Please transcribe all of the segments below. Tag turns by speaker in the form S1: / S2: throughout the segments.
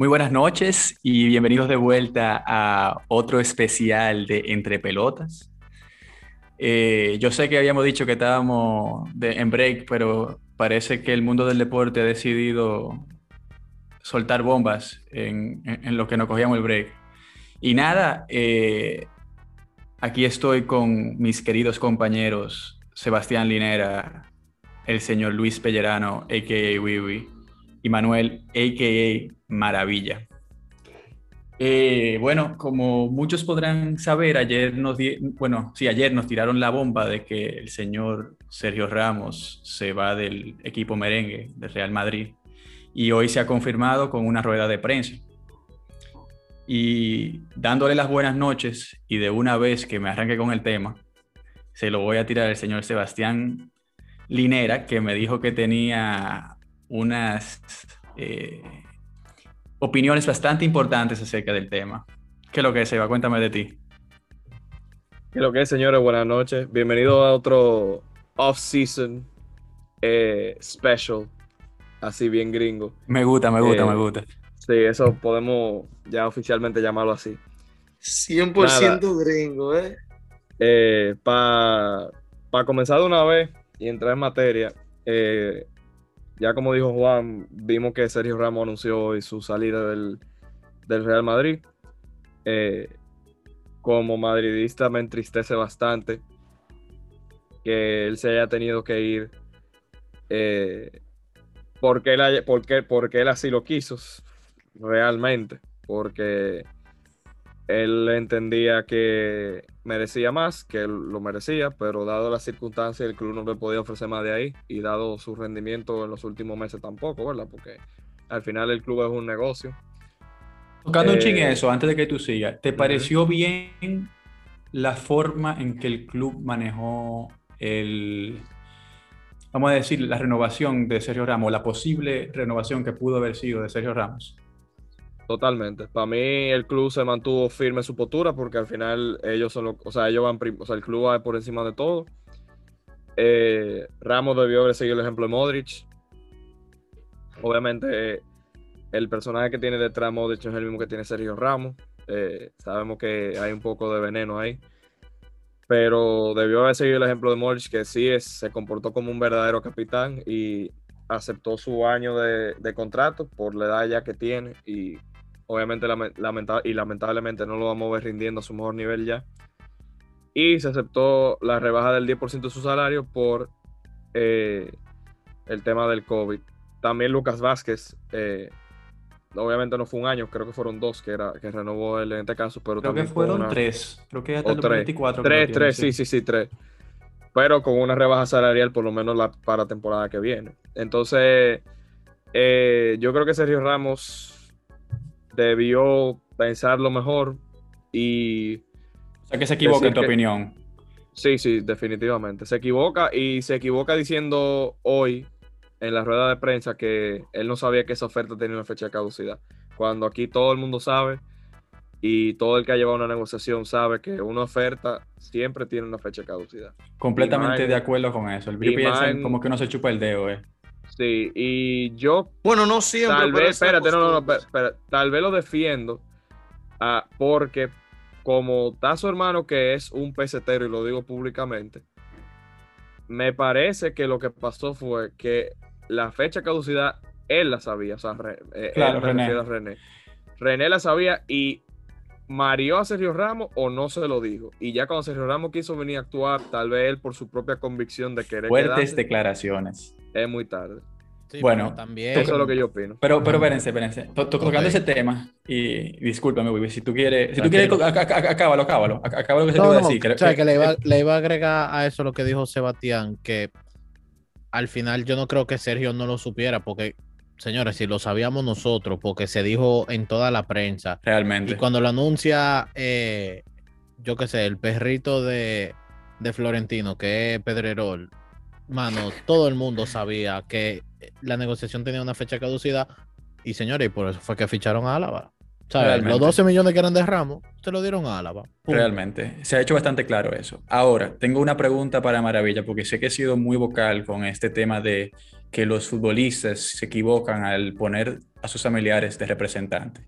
S1: Muy buenas noches y bienvenidos de vuelta a otro especial de Entre Pelotas. Eh, yo sé que habíamos dicho que estábamos en break, pero parece que el mundo del deporte ha decidido soltar bombas en, lo que nos cogíamos el break. Y nada, eh, aquí estoy con mis queridos compañeros Sebastián Linera, el señor Luis Pellerano, a.k.a. Wiwi, y Manuel, a.k.a. Maravilla. Eh, bueno, como muchos podrán saber, ayer nos, bueno, sí, ayer nos tiraron la bomba de que el señor Sergio Ramos se va del equipo merengue de Real Madrid y hoy se ha confirmado con una rueda de prensa. Y dándole las buenas noches y de una vez que me arranque con el tema, se lo voy a tirar al señor Sebastián Linera, que me dijo que tenía unas eh, opiniones bastante importantes acerca del tema. ¿Qué es lo que es, Seba? Cuéntame de ti.
S2: ¿Qué es lo que es, señores? Buenas noches. Bienvenido a otro off-season eh, special, así bien gringo.
S1: Me gusta, me gusta, me
S2: Eh,
S1: gusta.
S2: Sí, eso podemos ya oficialmente llamarlo así.
S3: 100% gringo, ¿eh?
S2: Para comenzar de una vez y entrar en materia, eh, ya como dijo Juan, vimos que Sergio Ramos anunció hoy su salida del, del Real Madrid. Eh, como madridista me entristece bastante que él se haya tenido que ir eh, porque, él, porque él así lo quiso, realmente, porque él entendía que merecía más, que él lo merecía, pero dado las circunstancias, el club no le podía ofrecer más de ahí y dado su rendimiento en los últimos meses tampoco, ¿verdad? Porque al final el club es un negocio.
S1: Tocando un
S2: Eh,
S1: ching eso, antes de que tú sigas, ¿te pareció bien la forma en que el club manejó el, vamos a decir, la renovación de Sergio Ramos, la posible renovación que pudo haber sido de Sergio Ramos?
S2: Totalmente. Para mí el club se mantuvo firme en su postura porque al final ellos son los, o sea, ellos van, o sea, el club va por encima de todo. Eh, Ramos debió haber seguido el ejemplo de Modric. Obviamente el personaje que tiene detrás de Modric es el mismo que tiene Sergio Ramos. Eh, sabemos que hay un poco de veneno ahí. Pero debió haber seguido el ejemplo de Modric, que sí es, se comportó como un verdadero capitán y aceptó su año de, de contrato por la edad ya que tiene y obviamente lame- lamenta- y lamentablemente no lo vamos a ver rindiendo a su mejor nivel ya. Y se aceptó la rebaja del 10% de su salario por eh, el tema del COVID. También Lucas Vázquez, eh, obviamente no fue un año, creo que fueron dos que, era, que renovó él en este caso, pero
S1: Creo que
S2: también
S1: fueron
S2: una-
S1: tres, creo que hasta el
S2: tres.
S1: 2024. que lo
S2: Tres,
S1: tiene,
S2: tres, sí, sí, sí, tres. Pero con una rebaja salarial por lo menos la, para la temporada que viene. Entonces, eh, yo creo que Sergio Ramos debió pensarlo mejor y
S1: O sea, que se equivoca en tu
S2: que-
S1: opinión.
S2: sí, sí, definitivamente. Se equivoca y se equivoca diciendo hoy en la rueda de prensa que él no sabía que esa oferta tenía una fecha de caducidad. Cuando aquí todo el mundo sabe y todo el que ha llevado una negociación sabe que una oferta siempre tiene una fecha de caducidad.
S1: Completamente de acuerdo con eso. El en- como que uno se chupa el dedo, eh.
S2: Sí, y yo
S3: Bueno, no siempre.
S2: tal vez, espérate, no, no, no, tal vez lo defiendo ah, porque como está su hermano que es un pesetero y lo digo públicamente, me parece que lo que pasó fue que la fecha de caducidad él la sabía, o sea, Re- eh,
S1: Claro,
S2: él me
S1: René.
S2: refiero a René. René la sabía y marió a Sergio Ramos o no se lo dijo. Y ya cuando Sergio Ramos quiso venir a actuar, tal vez él por su propia convicción de querer
S1: Fuertes
S2: quedarse,
S1: declaraciones.
S2: Es muy tarde.
S4: Sí,
S1: Bueno,
S4: también.
S2: Eso es lo que yo opino.
S1: Pero, pero espérense, espérense. To- to- Tocando ese tema, y discúlpame, Wibi, si tú quieres, si tú quieres, ac- ac- acábalo, acábalo, ac- acábalo lo que se te
S4: No,
S1: iba a decir. que-
S4: o sea, que le iba,
S1: que-
S4: le iba a agregar a eso lo que dijo Sebastián, que al final yo no creo que Sergio no lo supiera, porque, señores, si lo sabíamos nosotros, porque se dijo en toda la prensa,
S1: Realmente.
S4: y cuando lo anuncia, eh, yo qué sé, el perrito de, de Florentino, que es Pedrerol, mano, todo el mundo sabía que la negociación tenía una fecha de caducidad, y señores, y por eso fue que ficharon a Álava. Los 12 millones que eran de Ramos, se lo dieron a Álava. Punto.
S1: Realmente. Se ha hecho bastante claro eso. Ahora, tengo una pregunta para Maravilla, porque sé que he sido muy vocal con este tema de que los futbolistas se equivocan al poner a sus familiares de representante.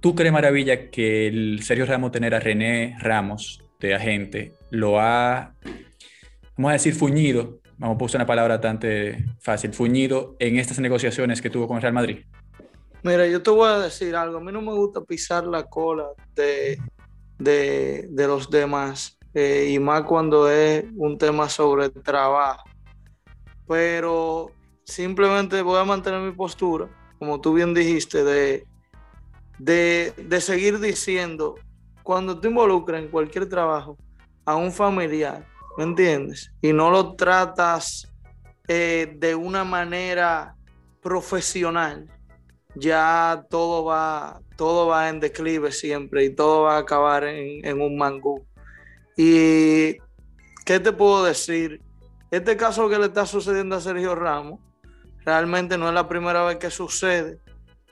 S1: ¿Tú crees, Maravilla, que el Sergio Ramos tener a René Ramos de agente lo ha, vamos a decir, fuñido, vamos a usar una palabra bastante fácil, fuñido en estas negociaciones que tuvo con el Real Madrid?
S3: Mira, yo te voy a decir algo. A mí no me gusta pisar la cola de, de, los demás, eh, y más cuando es un tema sobre trabajo. Pero simplemente voy a mantener mi postura, como tú bien dijiste, de, de, seguir diciendo, cuando tú involucras en cualquier trabajo a un familiar, ¿me entiendes? Y no lo tratas eh, de una manera profesional, ya todo va, todo va en declive siempre y todo va a acabar en, un mangú. Y, ¿qué te puedo decir? Este caso que le está sucediendo a Sergio Ramos, realmente no es la primera vez que sucede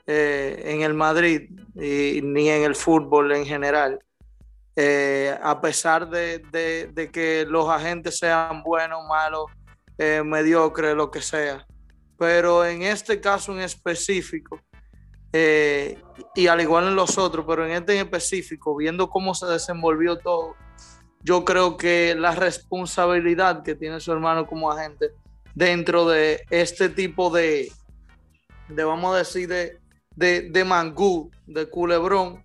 S3: eh, en el Madrid ni en el fútbol en general. Eh, a pesar de, que los agentes sean buenos, malos, eh, mediocres, lo que sea. Pero en este caso en específico, y al igual en los otros, pero en este en específico, viendo cómo se desenvolvió todo, yo creo que la responsabilidad que tiene su hermano como agente dentro de este tipo de, de vamos a decir, de, de, mangú, de culebrón,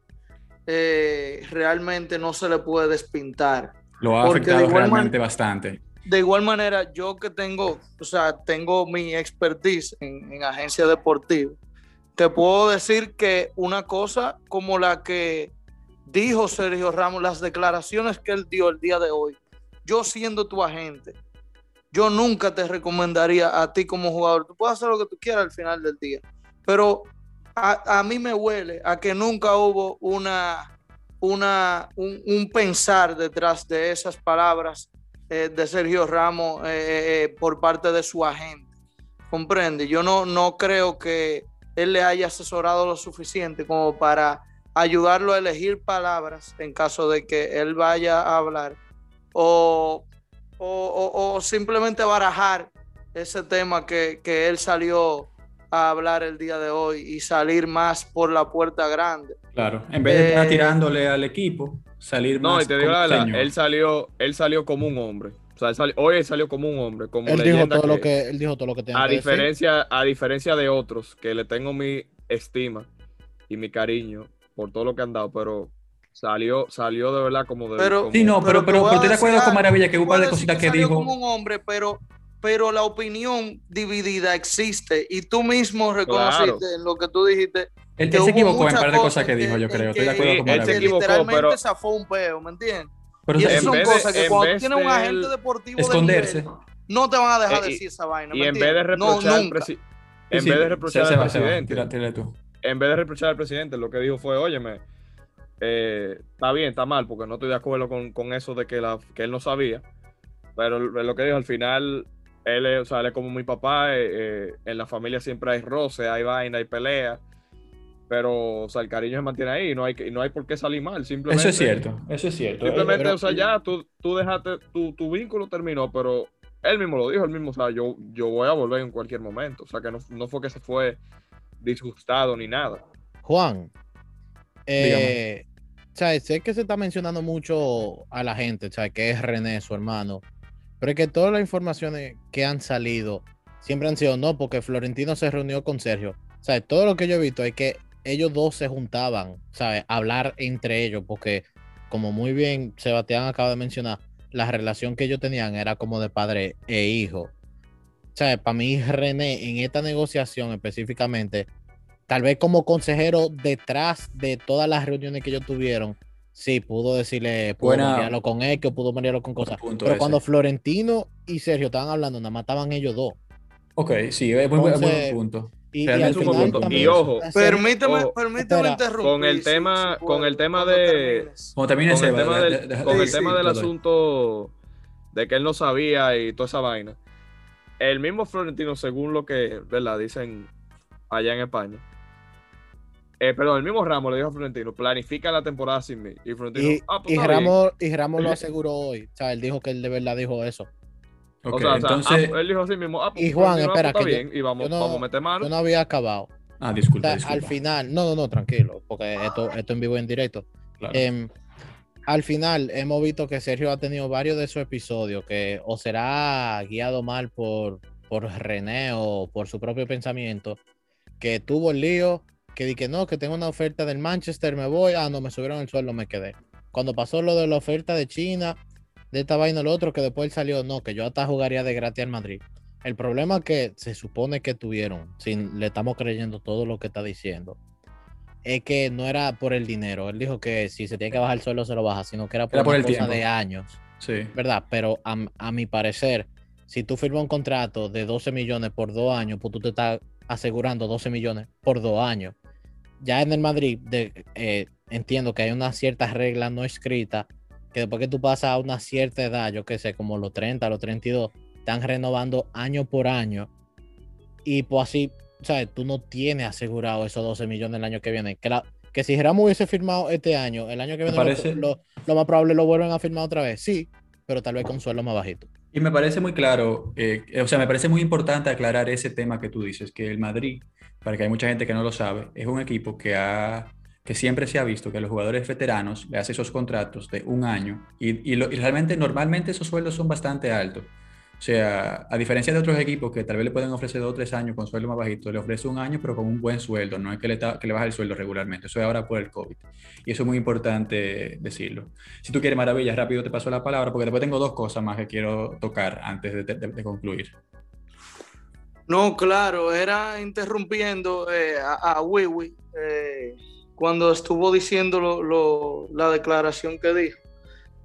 S3: eh, realmente no se le puede despintar.
S1: Lo ha afectado realmente bastante.
S3: De igual manera, yo que tengo, o sea, tengo mi expertise en, en agencia deportiva, te puedo decir que una cosa como la que dijo Sergio Ramos, las declaraciones que él dio el día de hoy, yo siendo tu agente, yo nunca te recomendaría a ti como jugador. Tú puedes hacer lo que tú quieras al final del día, pero a, mí me huele a que nunca hubo una, una, un, pensar detrás de esas palabras eh, de Sergio Ramos eh, eh, por parte de su agente. Comprende, yo no, no creo que él le haya asesorado lo suficiente como para ayudarlo a elegir palabras en caso de que él vaya a hablar o, o, simplemente barajar ese tema que, que, él salió a hablar el día de hoy y salir más por la puerta grande.
S1: Claro, en vez de estar eh, tirándole al equipo, salir
S2: no, más. No, y te digo la verdad, él salió, él salió como un hombre. O sea, hoy salió como un hombre. Como
S4: él, dijo todo lo que, él dijo todo lo que tenía
S2: a diferencia, A diferencia de otros que le tengo mi estima y mi cariño por todo lo que han dado, pero salió, salió de verdad como de.
S1: Pero, sí, no, pero, pero, estoy de acuerdo con Maravilla que hubo un par de cositas que, dijo.
S3: como un hombre, pero, pero la opinión dividida existe y tú mismo reconociste en lo que tú dijiste.
S1: Él, se equivocó en un par de cosas que, dijo, yo creo. Estoy de acuerdo con.
S3: Él se equivocó, literalmente pero... zafó un peo, ¿me entiendes? y esas son cosas que cuando tú tienes un agente deportivo
S1: esconderse.
S3: De no te van a dejar eh, decir esa vaina.
S2: Y en vez de reprochar, al, en vez de reprochar al presidente, en vez de reprochar al presidente, lo que dijo fue, óyeme, eh, está bien, está mal, porque no estoy de acuerdo con, eso de que, la, que él no sabía. Pero lo que dijo al final, él, es, o sea, él es como mi papá, eh, eh, en la familia siempre hay roce, hay vaina, hay pelea. Pero, o sea, el cariño se mantiene ahí, no hay, no hay por qué salir mal, simplemente.
S1: Eso es cierto, eso es cierto.
S2: Simplemente, o sea, ya tú, tú dejaste, tu, tu vínculo terminó, pero él mismo lo dijo, él mismo, o sea, yo, yo voy a volver en cualquier momento. O sea, que no, no fue que se fue disgustado ni nada.
S4: Juan, eh, sé que se está mencionando mucho a la gente, ¿sabes? que es René, su hermano, pero es que todas las informaciones que han salido siempre han sido no, porque Florentino se reunió con Sergio. ¿Sabes? Todo lo que yo he visto es que ellos dos se juntaban, ¿sabes? hablar entre ellos, porque como muy bien Sebastián acaba de mencionar, la relación que ellos tenían era como de padre e hijo. ¿Sabes? Para mí, René, en esta negociación específicamente, tal vez como consejero detrás de todas las reuniones que ellos tuvieron, sí, pudo decirle, pudo Buena... con él, que pudo manejarlo con cosas. Pero cuando Florentino y Sergio estaban hablando, nada más estaban ellos dos.
S1: Ok, sí, es muy buen punto.
S2: Y, y, ojo,
S3: permíteme, permíteme interrumpir.
S2: Con el tema, con el tema de.
S1: con el
S2: tema del, con el tema del asunto de que él no sabía y toda esa vaina. El mismo Florentino, según lo que, ¿verdad? Dicen allá en España, eh, perdón, el mismo Ramos le dijo a Florentino, planifica la temporada sin mí. Y Florentino,
S4: ah, pues Ramos, y Ramos lo aseguró hoy. O sea, él dijo que él de verdad dijo eso.
S2: o sea, entonces... él dijo así mismo, ah, pues,
S4: y Juan, espera,
S2: pues, que bien, y vamos, vamos a meter mano.
S4: Yo no había acabado.
S1: Ah,
S4: O
S1: disculpa,
S4: sea,
S1: disculpa.
S4: al final, no, no, no, tranquilo, porque esto, esto en vivo y en directo.
S1: Claro.
S4: Em, al final hemos visto que Sergio ha tenido varios de esos episodios que o será guiado mal por, por René o por su propio pensamiento, que tuvo el lío, que di que no, que tengo una oferta del Manchester, me voy, ah, no, me subieron el sueldo, me quedé. Cuando pasó lo de la oferta de China, de esta vaina, lo otro, que después él salió, no, que yo hasta jugaría de gratis al Madrid. El problema que se supone que tuvieron, si le estamos creyendo todo lo que está diciendo, es que no era por el dinero. Él dijo que si se tiene que bajar el sueldo se lo baja, sino que era por,
S1: Era por
S4: una
S1: el
S4: cosa
S1: tiempo.
S4: de años,
S1: Sí.
S4: ¿verdad? Pero a, a mi parecer, si tú firmas un contrato de 12 millones por dos años, pues tú te estás asegurando 12 millones por dos años. Ya en el Madrid, de, eh, entiendo que hay una cierta regla no escrita que después que tú pasas a una cierta edad, yo qué sé, como los 30, los 32, están renovando año por año. Y pues así, ¿sabes? Tú no tienes asegurado esos 12 millones el año que viene. Que, la, que si Ramos hubiese firmado este año, el año que viene lo- lo, lo más probable lo vuelven a firmar otra vez. Sí, pero tal vez con sueldo más bajito.
S1: Y me parece muy claro, eh, o sea, me parece muy importante aclarar ese tema que tú dices, que el Madrid, para que hay mucha gente que no lo sabe, es un equipo que, ha, que siempre se ha visto que a los jugadores veteranos le hace esos contratos de un año y, realmente normalmente esos sueldos son bastante altos. O sea, a diferencia de otros equipos que tal vez le pueden ofrecer dos o tres años con sueldo más bajito, le ofrece un año pero con un buen sueldo, no es que le, que le baja el sueldo regularmente, eso es ahora por el COVID. Y eso es muy importante decirlo. Si tú quieres, Maravilla, rápido te paso la palabra, porque después tengo dos cosas más que quiero tocar antes de, de- concluir.
S3: No, claro, era interrumpiendo eh, a, a Wiwi eh, cuando estuvo diciendo lo- la declaración que dijo,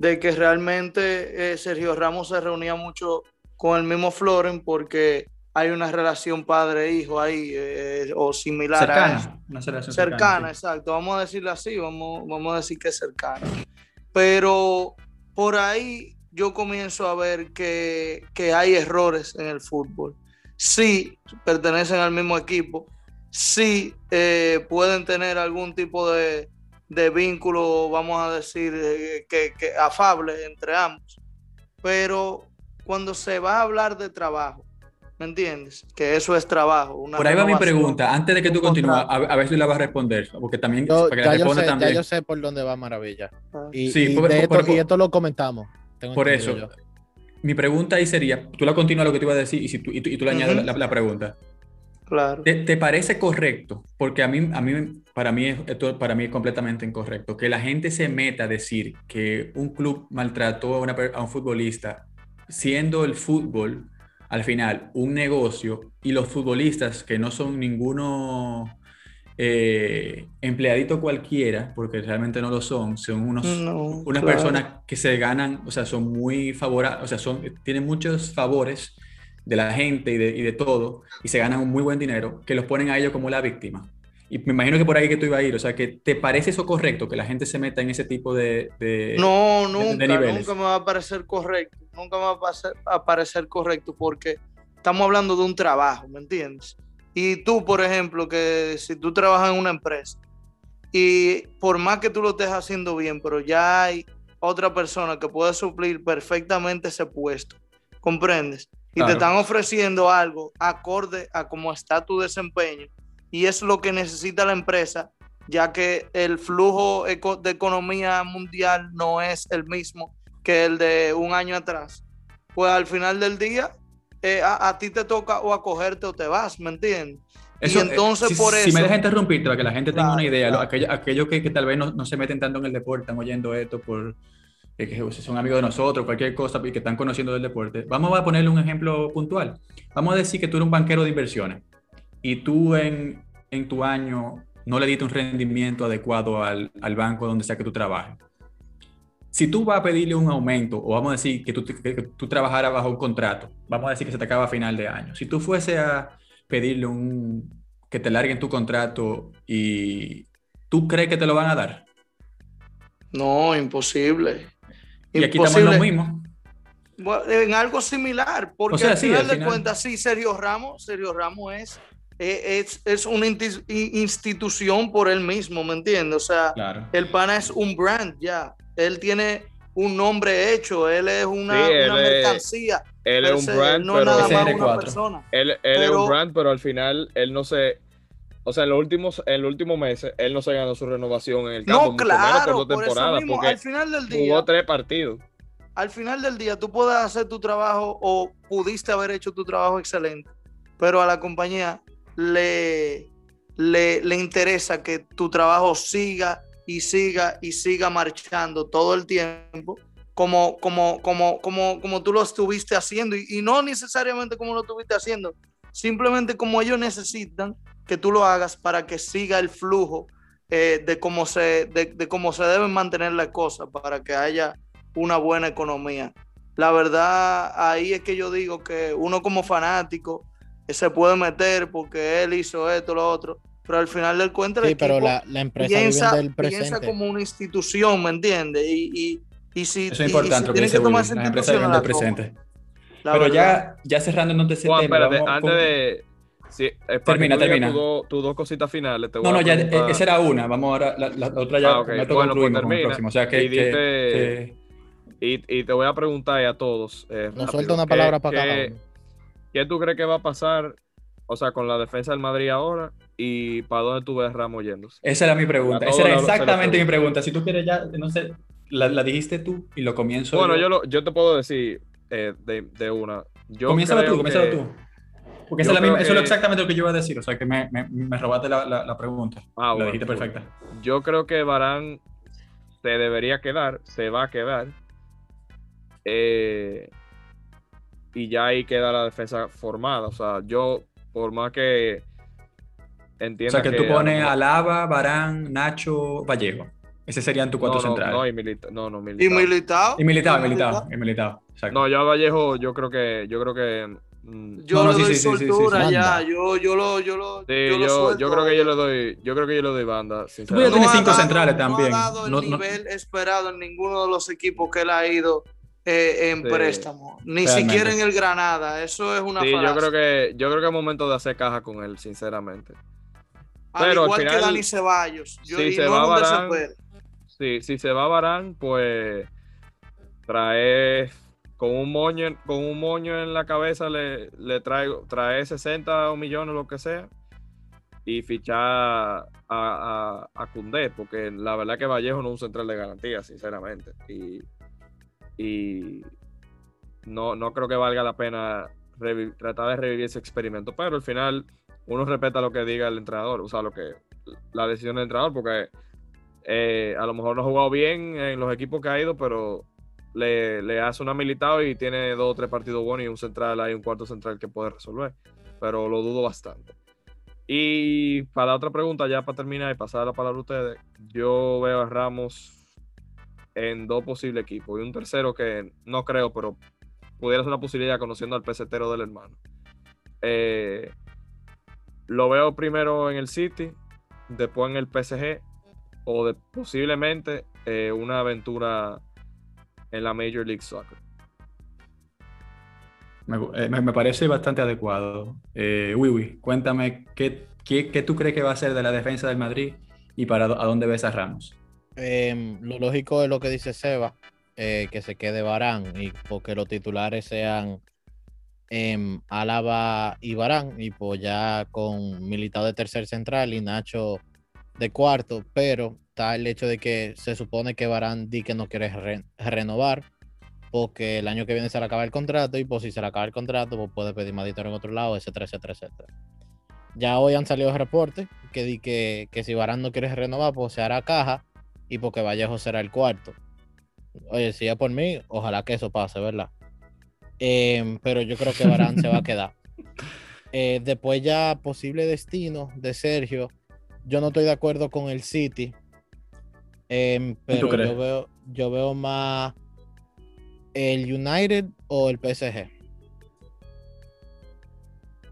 S3: de que realmente eh, Sergio Ramos se reunía mucho con el mismo Floren porque hay una relación padre-hijo ahí eh, o similar a eso.
S1: Cercana, una relación
S3: cercana,
S1: cercana. sí.
S3: exacto. Vamos a decirlo así, vamos, vamos a decir que es cercana. Pero por ahí yo comienzo a ver que, que hay errores en el fútbol. Sí, pertenecen al mismo equipo, sí eh, pueden tener algún tipo de, de vínculo, vamos a decir, eh, que, que afable entre ambos. Pero cuando se va a hablar de trabajo, ¿me entiendes? Que eso es trabajo. una
S1: Por ahí va mi pregunta, antes de que tú continúes, a, ver si la vas a responder, porque también,
S4: Yo,
S1: para que la
S4: ya, yo sé, ya
S1: también.
S4: yo sé por dónde va Maravilla.
S3: Ah.
S4: Y,
S1: Sí,
S4: y
S1: por-
S4: de
S1: por-
S4: esto,
S1: por-
S4: y esto lo comentamos. tengo
S1: Por eso,
S4: yo.
S1: mi pregunta ahí sería, tú la continúas lo que te iba a decir y, si tú, y tú, y tú le añades la, la pregunta.
S3: Claro.
S1: ¿Te, te parece correcto? Porque a mí, a mí, para mí, es- esto para mí es completamente incorrecto. Que la gente se meta a decir que un club maltrató a, una per- a un futbolista, siendo el fútbol, al final, un negocio, y los futbolistas, que no son ninguno eh, empleadito cualquiera, porque realmente no lo son, son unos,
S3: No,
S1: unas
S3: claro.
S1: personas que se ganan, o sea, son muy favorables, o sea, son, tienen muchos favores de la gente y de, y de todo, y se ganan un muy buen dinero, que los ponen a ellos como la víctima. Y me imagino que por ahí que tú ibas a ir, o sea, que ¿te parece eso correcto, que la gente se meta en ese tipo de... de-
S3: No,
S1: de
S3: nunca,
S1: niveles.
S3: nunca me va a parecer correcto. Nunca me va a parecer, a parecer correcto porque estamos hablando de un trabajo, ¿me entiendes? Y tú, por ejemplo, que si tú trabajas en una empresa y por más que tú lo estés haciendo bien, pero ya hay otra persona que puede suplir perfectamente ese puesto, ¿comprendes? Y
S1: Claro.
S3: te están ofreciendo algo acorde a cómo está tu desempeño y es lo que necesita la empresa, ya que el flujo de economía mundial no es el mismo que el de un año atrás. Pues al final del día, eh, a, a ti te toca o acogerte o te vas, ¿me entiendes?
S1: Eso,
S3: y
S1: eh,
S3: entonces
S1: si,
S3: por
S1: Si
S3: eso...
S1: me dejas interrumpirte para que la gente tenga
S3: Claro,
S1: una idea,
S3: claro.
S1: aquello- aquellos que, que tal vez no, no se meten tanto en el deporte, están oyendo esto por eh, que son amigos de nosotros, cualquier cosa y que están conociendo del deporte. Vamos a ponerle un ejemplo puntual. Vamos a decir que tú eres un banquero de inversiones y tú en, en tu año no le diste un rendimiento adecuado al, al banco donde sea que tú trabajes. Si tú vas a pedirle un aumento, o vamos a decir que tú, que- tú trabajaras bajo un contrato, vamos a decir que se te acaba a final de año. Si tú fuese a pedirle un que te larguen tu contrato y tú crees que te lo van a dar.
S3: No, imposible.
S1: Y aquí estamos en lo mismo.
S3: Bueno, en algo similar, porque
S1: O sea,
S3: al
S1: sí,
S3: final
S1: al
S3: de
S1: final.
S3: cuentas, sí, Sergio Ramos, Sergio Ramos es, es, es una institución por él mismo, ¿me entiendes? O sea,
S1: Claro.
S3: el pana es un brand ya, él tiene un nombre hecho, él es una,
S2: Sí, él
S3: una
S2: es-
S3: mercancía,
S2: Él es un brand,
S3: no
S2: pero
S3: nada más
S1: SR4.
S3: una persona.
S2: él, él es un brand, pero al final él no se O sea, en los últimos, en los últimos meses, él no se ganó su renovación en el campo,
S3: No,
S2: mucho menos
S3: claro,
S2: por
S3: por eso
S2: temporadas,
S3: mismo,
S2: porque
S3: al final del día,
S2: jugó tres partidos.
S3: al final del día tú puedes hacer tu trabajo o pudiste haber hecho tu trabajo excelente, pero a la compañía le, le, le interesa que tu trabajo siga y siga y siga marchando todo el tiempo como, como, como, como, como tú lo estuviste haciendo y, no necesariamente como lo estuviste haciendo, simplemente como ellos necesitan que tú lo hagas para que siga el flujo eh, de, cómo se, de, cómo se deben mantener las cosas, para que haya una buena economía. La verdad, ahí es que yo digo que uno como fanático se puede meter porque él hizo esto, lo otro, pero al final del cuento el
S4: Sí, pero la, la empresa
S3: piensa,
S4: vive del
S3: piensa
S4: presente.
S3: como una institución, ¿me entiendes? Y, y, y si,
S1: Eso
S3: y-
S1: es
S3: y
S1: importante
S3: si
S1: lo que
S3: tiene
S1: dice
S3: tomar esa institución,
S1: del
S3: la
S1: presente.
S3: la
S1: Pero
S3: verdad.
S1: ya, ya cerrando el
S2: Juan,
S1: tema,
S2: espérate,
S1: vamos
S2: antes
S1: con-
S2: de. sí,
S1: Termina, termina.
S2: tus dos- tus dos cositas finales. Te voy
S1: No, no,
S2: a
S1: ya, eh, esa era una. Vamos ahora, la, la otra ya
S2: Ah, ok.
S1: con esto
S2: Bueno, pues
S1: concluimos con el
S2: termina.
S1: próximo. O sea que,
S2: Y
S1: que-
S2: dite-
S1: que-
S2: Y, y te voy a preguntar a todos. eh,
S4: Nos
S2: rápido,
S4: suelta una
S2: ¿qué-
S4: palabra para cada uno.
S2: ¿Qué tú crees que va a pasar? O sea, con la defensa del Madrid ahora. ¿Y para dónde tú ves Ramos yéndose?
S1: esa era mi pregunta. Esa era
S2: la- la
S1: exactamente mi pregunta. Si tú quieres ya, no sé, la, la dijiste tú y lo comienzo
S2: Bueno,
S1: yo.
S2: yo, lo- yo te puedo decir eh, de, de una. Yo
S1: tú, comiénzala
S2: que-
S1: tú. Porque esa es la eso es exactamente lo que yo iba a decir. O sea que me, me, me robaste la, la, la pregunta.
S2: Ah,
S1: la
S2: bueno,
S1: dijiste
S2: cool.
S1: perfecta.
S2: Yo creo que Barán se debería quedar, se va a quedar. Eh, y ya ahí queda la defensa formada. O sea, yo, por más que
S1: O
S2: entienda
S1: sea que
S2: que
S1: tú
S2: a
S1: pones
S2: mejor-
S1: Alaba, Barán, Nacho, Vallejo. Ese serían tus cuatro
S2: no, no,
S1: centrales.
S2: No, y Milita- no, no,
S3: militado.
S1: y militado, y militado, y militado.
S2: No, yo a Vallejo, yo creo que, yo creo que. mm,
S3: Yo
S1: No, no,
S3: le
S1: sí,
S3: doy
S1: sí, sí, sí, sí,
S3: soltura
S4: sí.
S3: ya. Yo, yo lo, yo lo,
S2: sí,
S3: yo, lo
S2: yo,
S3: suelto
S2: yo creo que
S3: a
S2: yo le doy, yo creo que yo le doy banda, sinceramente.
S1: tener
S3: ha
S1: cinco
S3: dado-
S1: centrales también.
S3: No ha dado el
S1: No- no-
S3: nivel esperado en ninguno de los equipos que él ha ido eh, en
S2: Sí.
S3: préstamo. Ni
S1: Realmente.
S3: siquiera en el Granada. Eso es una
S2: Sí, yo creo que, yo creo que es momento de hacer caja con él, sinceramente.
S3: Al
S2: pero al
S3: igual
S2: final,
S3: que Dani Ceballos. Yo,
S2: si se
S3: no
S2: va
S3: desespero.
S2: Sí, si se va Barán, pues trae con un moño, con un moño en la cabeza le, le traigo, trae 60 o millones, lo que sea, y fichar a, a, a Koundé, porque la verdad que Vallejo no es un central de garantía, sinceramente. Y, y no, no creo que valga la pena tratar de revivir ese experimento, pero al final uno respeta lo que diga el entrenador, o sea, lo que la decisión del entrenador, porque eh, a lo mejor no ha jugado bien en los equipos que ha ido, pero le, le hace una militado y tiene dos o tres partidos buenos y un central, hay un cuarto central que puede resolver. Pero lo dudo bastante. Y para la otra pregunta, ya para terminar y pasar la palabra a ustedes, yo veo a Ramos en dos posibles equipos y un tercero que no creo, pero pudiera ser una posibilidad conociendo al pesetero del hermano. Eh, lo veo primero en el City, después en el PSG o de posiblemente eh, una aventura en la Major League Soccer.
S1: Me, eh, me- me parece bastante adecuado. Eh, Wiwi, cuéntame, ¿qué, qué, qué tú crees que va a ser de la defensa del Madrid y para a dónde ves a Ramos?
S4: Em, lo lógico es lo que dice Seba, eh, que se quede Barán y porque los titulares sean em, Álava y Barán y pues ya con Militao de tercer central y Nacho de cuarto, pero está el hecho de que se supone que Barán di que no quiere re- renovar porque el año que viene se le acaba el contrato y pues si se le acaba el contrato pues puede pedir más dinero en otro lado, etcétera, etcétera, etcétera. Ya hoy han salido reportes que di que, que si Barán no quiere renovar pues se hará caja y porque Vallejo será el cuarto. Oye, si es por mí, ojalá que eso pase, ¿verdad? Em, pero yo creo que Barán se va a quedar. Eh, después ya posible destino de Sergio. Yo no estoy de acuerdo con el City. em, pero
S1: crees?
S4: yo veo, yo veo más el United o el PSG.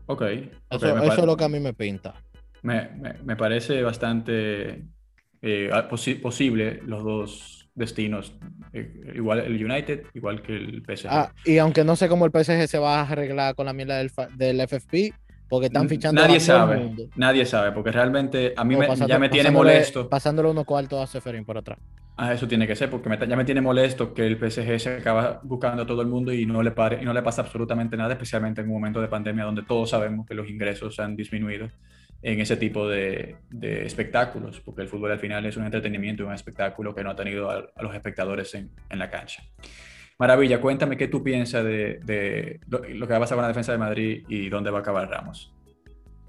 S1: Ok. ok,
S4: Eso, eso es lo que a mí me pinta.
S1: me- me- me parece bastante eh, ah, posi- posible los dos destinos. Eh, igual el United, igual que el PSG.
S4: Ah, y aunque no sé cómo el PSG se va a arreglar con la mierda del, del FFP, porque están fichando
S1: Nadie
S4: a todo el
S1: sabe,
S4: mundo.
S1: nadie sabe, porque realmente a mí me-
S4: pasando-
S1: ya me tiene molesto.
S4: Pasándole unos cuartos a Seferín por atrás.
S1: Ah, eso tiene que ser, porque me ya me tiene molesto que el PSG se acaba buscando a todo el mundo y no le, pare, y no le pasa absolutamente nada, especialmente en un momento de pandemia donde todos sabemos que los ingresos han disminuido. En ese tipo de, espectáculos, porque el fútbol al final es un entretenimiento y un espectáculo que no ha tenido a, los espectadores en, la cancha. Maravilla, cuéntame qué tú piensas de, lo, que va a pasar con la defensa de Madrid y dónde va a acabar Ramos.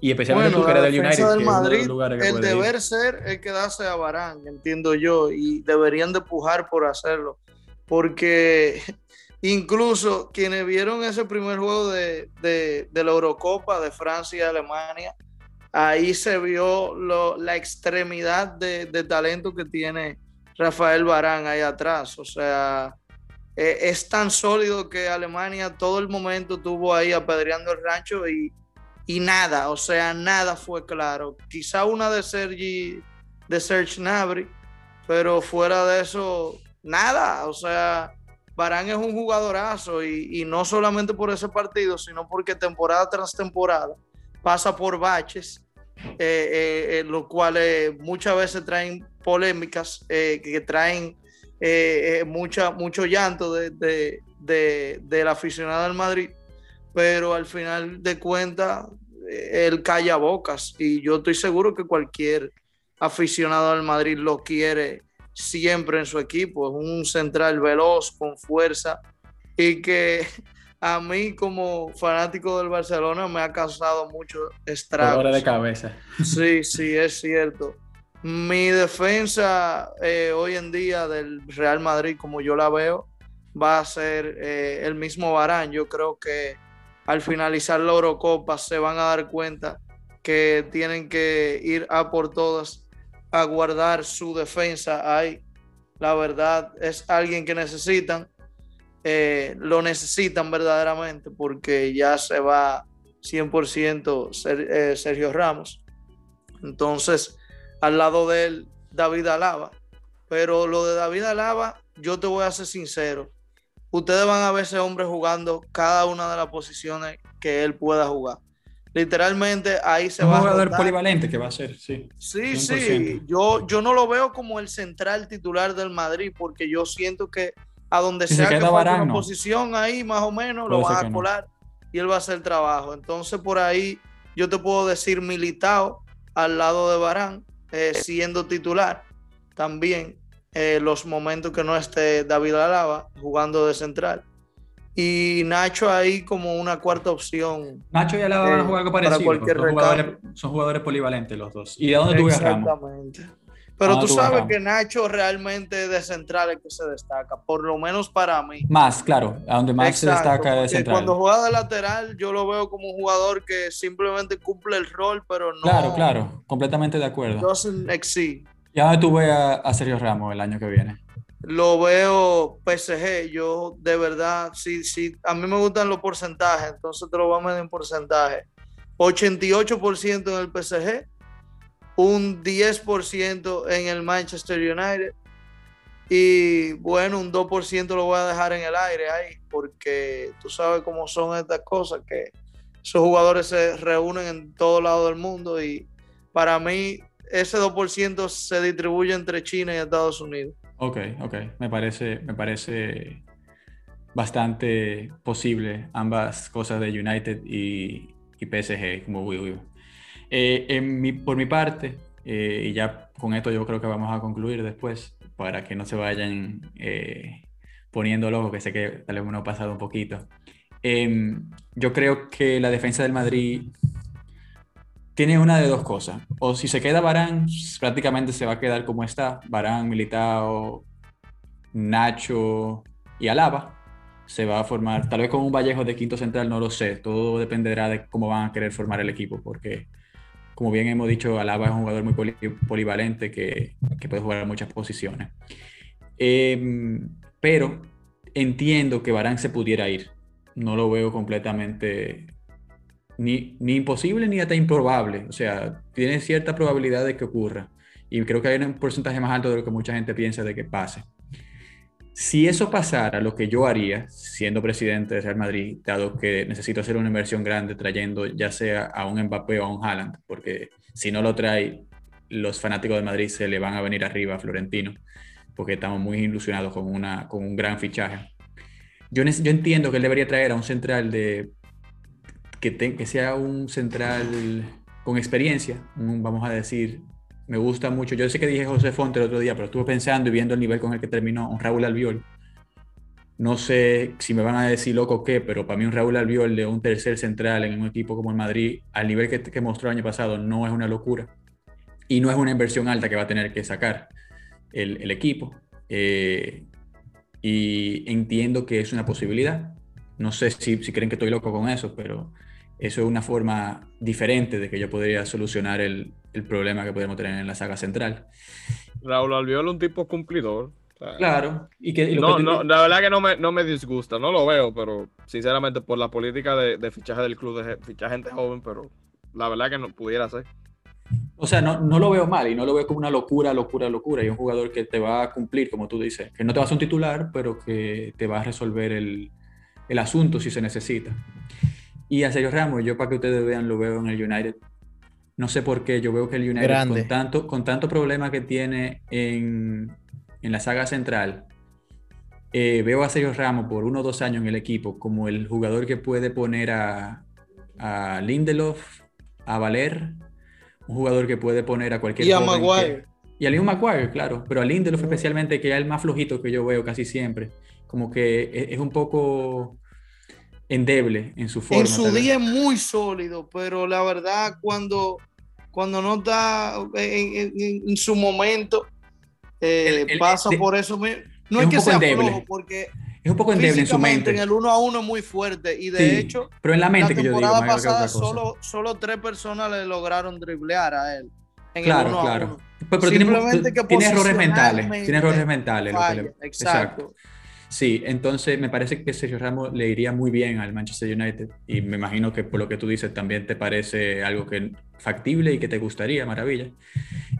S1: Y especialmente tú que eres del United,
S3: del Madrid, el deber ser es quedarse a Barán, entiendo yo, y deberían de pujar por hacerlo, porque incluso quienes vieron ese primer juego de, de la Eurocopa de Francia y Alemania, ahí se vio la extremidad de, talento que tiene Rafael Barán ahí atrás. O sea, e, es tan sólido que Alemania todo el momento tuvo ahí apedreando el rancho y, nada, o sea, nada fue claro. Quizá una de Sergi, de Serge Nabri, pero fuera de eso, nada. O sea, Barán es un jugadorazo y, y no solamente por ese partido, sino porque temporada tras temporada pasa por baches eh, eh, eh, lo cual muchas veces traen polémicas, que traen mucha, mucho llanto de, de, del aficionado del Madrid, pero al final de cuentas, él calla bocas y yo estoy seguro que cualquier aficionado del Madrid lo quiere siempre en su equipo, es un central veloz, con fuerza y que a mí como fanático del Barcelona me ha causado mucho estragos.
S1: de cabeza.
S3: Sí, sí, es cierto. Mi defensa eh, hoy en día del Real Madrid, como yo la veo, va a ser eh, el mismo Barán. Yo creo que al finalizar la Eurocopa se van a dar cuenta que tienen que ir a por todas a guardar su defensa ahí. La verdad es alguien que necesitan eh, lo necesitan verdaderamente porque ya se va 100% eh, Sergio Ramos. Entonces, al lado de él, David Alaba. Pero lo de David Alaba, yo te voy a ser sincero. Ustedes van a ver ese hombre jugando cada una de las posiciones que él pueda jugar. Literalmente ahí se va
S1: a. Un jugador polivalente que va a ser, sí.
S3: Sí, sí. Yo, yo no lo veo como el central titular del Madrid porque yo siento que a donde sea que falte una posición ahí, más o menos, lo van a colar y él va a hacer el trabajo. Entonces, por ahí yo te puedo decir militado al lado de Barán, eh, siendo titular también eh, los momentos que no esté David Alaba jugando de central. Y Nacho ahí como una cuarta opción.
S1: Nacho y Alaba van a jugar algo eh, parecido. Son jugadores, son jugadores, polivalentes los dos. ¿Y de dónde tú ves
S3: Exactamente. Pero tú sabes que Nacho realmente de central es que se destaca, por lo menos para mí.
S1: Más, claro, a donde más se destaca de central.
S3: Cuando juega de lateral, yo lo veo como un jugador que simplemente cumple el rol, pero no.
S1: Claro, claro, completamente de acuerdo.
S3: Doesn't exceed.
S1: ¿Y a dónde tú ves a, Sergio Ramos el año que viene?
S3: Lo veo PSG, yo de verdad, sí, sí, a mí me gustan los porcentajes, entonces te lo voy a medir en porcentaje. 88% en el PSG, un 10% en el Manchester United y bueno, un 2% lo voy a dejar en el aire ahí porque tú sabes cómo son estas cosas, que esos jugadores se reúnen en todo lado del mundo y para mí ese 2% se distribuye entre China y Estados Unidos.
S1: Ok, ok, me parece, me parece bastante posible ambas cosas de United y, y PSG, como voy, eh, por mi parte, eh, y ya con esto yo creo que vamos a concluir después, para que no se vayan eh, poniendo locos, que sé que tal vez uno ha pasado un poquito. Em, yo creo que la defensa del Madrid tiene una de dos cosas. O si se queda Barán, prácticamente se va a quedar como está. Barán, Militao, Nacho y Alaba. Se va a formar, tal vez con un Vallejo de quinto central, no lo sé. Todo dependerá de cómo van a querer formar el equipo, porque como bien hemos dicho, Alaba es un jugador muy polivalente que, puede jugar en muchas posiciones. Em, pero entiendo que Barán se pudiera ir. No lo veo completamente ni, ni, imposible ni hasta improbable. O sea, tiene cierta probabilidad de que ocurra. Y creo que hay un porcentaje más alto de lo que mucha gente piensa de que pase. Si eso pasara, lo que yo haría, siendo presidente de Real Madrid, dado que necesito hacer una inversión grande trayendo ya sea a un Mbappé o a un Haaland, porque si no lo trae, los fanáticos de Madrid se le van a venir arriba a Florentino, porque estamos muy ilusionados con, una, con un gran fichaje. Yo, entiendo que él debería traer a un central de que sea un central con experiencia, vamos a decir, me gusta mucho. Yo sé que dije José Fonte el otro día, pero estuve pensando y viendo el nivel con el que terminó un Raúl Albiol. No sé si me van a decir loco qué, pero para mí un Raúl Albiol de un tercer central en un equipo como el Madrid, al nivel que, mostró el año pasado, no es una locura. Y no es una inversión alta que va a tener que sacar el, equipo. Eh, y entiendo que es una posibilidad. No sé si, si creen que estoy loco con eso, pero eso es una forma diferente de que yo podría solucionar el, el problema que podemos tener en la saga central.
S2: Raúl Albiol es un tipo cumplidor.
S1: claro.
S2: Y que, no, no, la verdad que no me, no me, disgusta, no lo veo, pero sinceramente por la política de, de fichaje del club, de fichar gente joven, pero la verdad que no pudiera ser.
S1: O sea, no, no, lo veo mal y no lo veo como una locura, locura, locura. Y un jugador que te va a cumplir, como tú dices, que no te va a ser un titular, pero que te va a resolver el, el asunto si se necesita. Y a Sergio Ramos, yo para que ustedes vean, lo veo en el United. No sé por qué, yo veo que el United con tanto, con tanto problema que tiene en, en la saga central, eh, veo a Sergio Ramos por uno o dos años en el equipo como el jugador que puede poner a, a Lindelof, a Valer, un jugador que puede poner a cualquier...
S3: Y a Maguire.
S1: y a Leon Maguire, claro, pero a Lindelof especialmente, que es el más flojito que yo veo casi siempre. Como que es un poco endeble en su forma.
S3: En su día es muy sólido, pero la verdad cuando, cuando no está en, su momento, eh, pasa por eso. No es, que sea flojo, porque
S1: es un poco endeble en su mente.
S3: En el uno a uno es muy fuerte y de hecho,
S1: pero en la mente que yo digo,
S3: pasada solo, solo tres personas le lograron driblear a él. En
S1: claro, el uno claro. A uno. Pero, Simplemente tiene, que tiene errores mentales. Tiene errores mentales.
S3: exacto.
S1: Sí, entonces me parece que Sergio Ramos le iría muy bien al Manchester United y me imagino que por lo que tú dices también te parece algo que factible y que te gustaría, maravilla.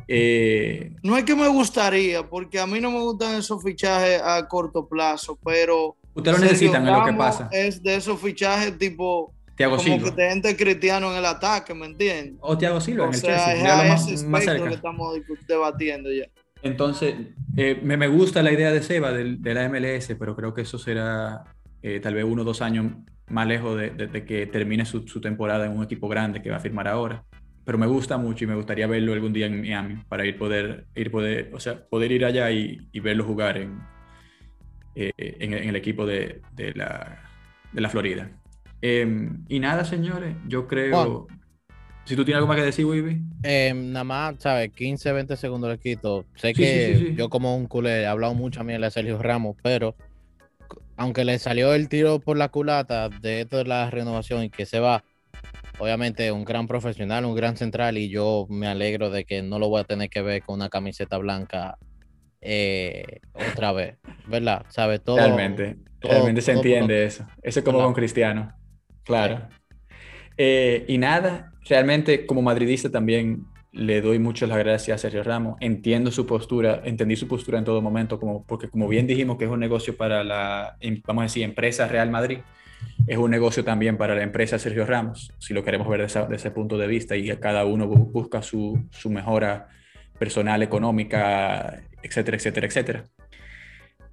S3: Eh, no es que me gustaría, porque a mí no me gustan esos fichajes a corto plazo, pero...
S1: Ustedes lo necesitan, es lo que pasa.
S3: Es de esos fichajes tipo...
S1: Thiago
S3: como que te entre cristiano en el ataque, ¿me entiendes?
S1: O Thiago Silva
S3: en el Chelsea. Es más, cerca. que estamos debatiendo ya.
S1: Entonces, eh, me, gusta la idea de Seba de, la MLS, pero creo que eso será eh, tal vez uno o dos años más lejos de, que termine su, temporada en un equipo grande que va a firmar ahora. Pero me gusta mucho y me gustaría verlo algún día en Miami para ir poder ir poder, o sea, poder ir allá y, verlo jugar en, eh, en, el equipo de, la, la, Florida. Em, y nada, señores, yo creo. Si tú tienes algo más que decir, Wibi.
S4: Eh, nada más, ¿sabes? 15, 20 segundos le quito. Sé que yo como un culé he hablado mucho a mí de Sergio Ramos, pero aunque le salió el tiro por la culata de esto de la renovación y que se va, obviamente un gran profesional, un gran central y yo me alegro de que no lo voy a tener que ver con una camiseta blanca eh, otra vez, ¿verdad? ¿Sabes? Todo,
S1: realmente, realmente se entiende eso. Eso es como con Cristiano, claro. Eh, y nada, realmente como madridista también le doy muchas las gracias a Sergio Ramos. Entiendo su postura, entendí su postura en todo momento, como, porque como bien dijimos que es un negocio para la, em, vamos a decir, empresa Real Madrid, es un negocio también para la empresa Sergio Ramos, si lo queremos ver desde, ese punto de vista, y cada uno busca su, su mejora personal, económica, etcétera, etcétera, etcétera.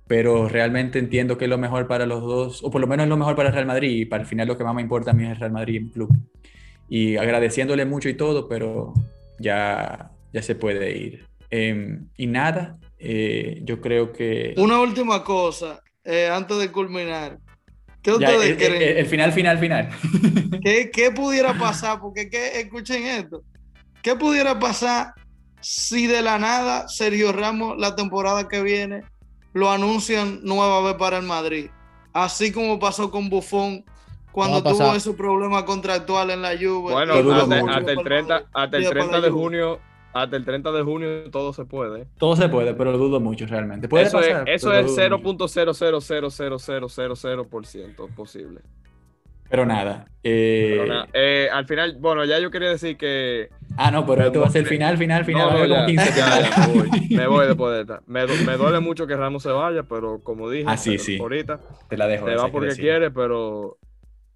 S1: Pero realmente entiendo que es lo mejor para los dos, o por lo menos es lo mejor para el Real Madrid, y para el final lo que más me importa a mí es el Real Madrid Club y agradeciéndole mucho y todo, pero ya, ya se puede ir. Em, y nada, eh, yo creo que...
S3: Una última cosa, eh, antes de culminar. ¿Qué ustedes
S1: el, creen? El, final, final, final.
S3: ¿Qué, ¿Qué, pudiera pasar? Porque ¿qué? escuchen esto. ¿Qué pudiera pasar si de la nada Sergio Ramos la temporada que viene lo anuncian nueva vez para el Madrid? Así como pasó con Buffon cuando tuvo ese problema contractual en la Juve.
S2: Bueno, hasta, el 30, hasta el 30 de junio, hasta el 30 de junio todo se puede.
S1: Todo se puede, pero lo dudo mucho realmente. Puede
S2: eso
S1: pasar,
S2: es, eso es 0.0000000% posible.
S1: Pero nada. Eh...
S2: Pero nada. Eh, al final, bueno, ya yo quería decir que.
S1: Ah, no, pero esto va a ser final, final, final. No,
S2: no, ya, ya, ya, me voy. Me voy después de esta. Me, me, duele mucho que Ramos se vaya, pero como dije,
S1: ah, sí, sí.
S2: ahorita.
S1: Te la dejo.
S2: Se va porque quiere, pero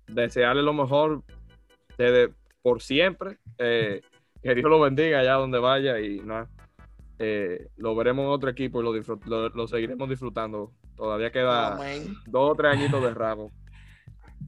S2: desearle lo mejor desde por siempre. Eh, que Dios lo bendiga allá donde vaya y nada. Eh, lo veremos en otro equipo y lo, lo, seguiremos disfrutando. Todavía queda dos o tres añitos de rabo.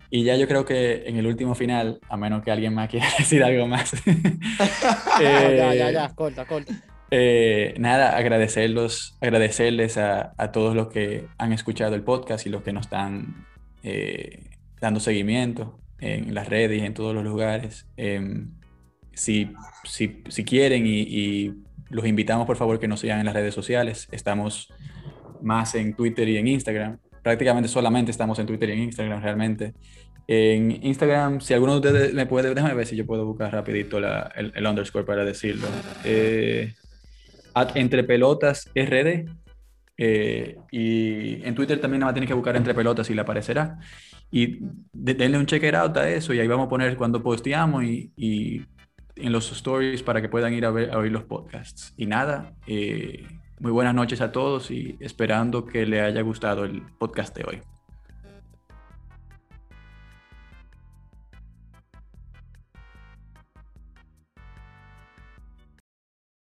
S1: Y ya yo creo que en el último final, a menos que alguien más quiera decir algo más.
S4: ya, ya, ya, ya, corta, corta.
S1: Eh, nada, agradecerlos, agradecerles a, a, todos los que han escuchado el podcast y los que nos están eh, dando seguimiento en las redes y en todos los lugares. Eh, si, si, si, quieren y, los invitamos por favor que nos sigan en las redes sociales. Estamos más en Twitter y en Instagram. Prácticamente solamente estamos en Twitter y en Instagram realmente. En Instagram, si alguno de ustedes me puede, déjame ver si yo puedo buscar rapidito la, el, underscore para decirlo. Eh, entre pelotas RD. Eh, y en Twitter también nada más tiene que buscar entre pelotas y le aparecerá. Y de, denle un check out a eso y ahí vamos a poner cuando posteamos y, y en los stories para que puedan ir a, ver, a oír los podcasts. Y nada, eh, muy buenas noches a todos y esperando que le haya gustado el podcast de hoy.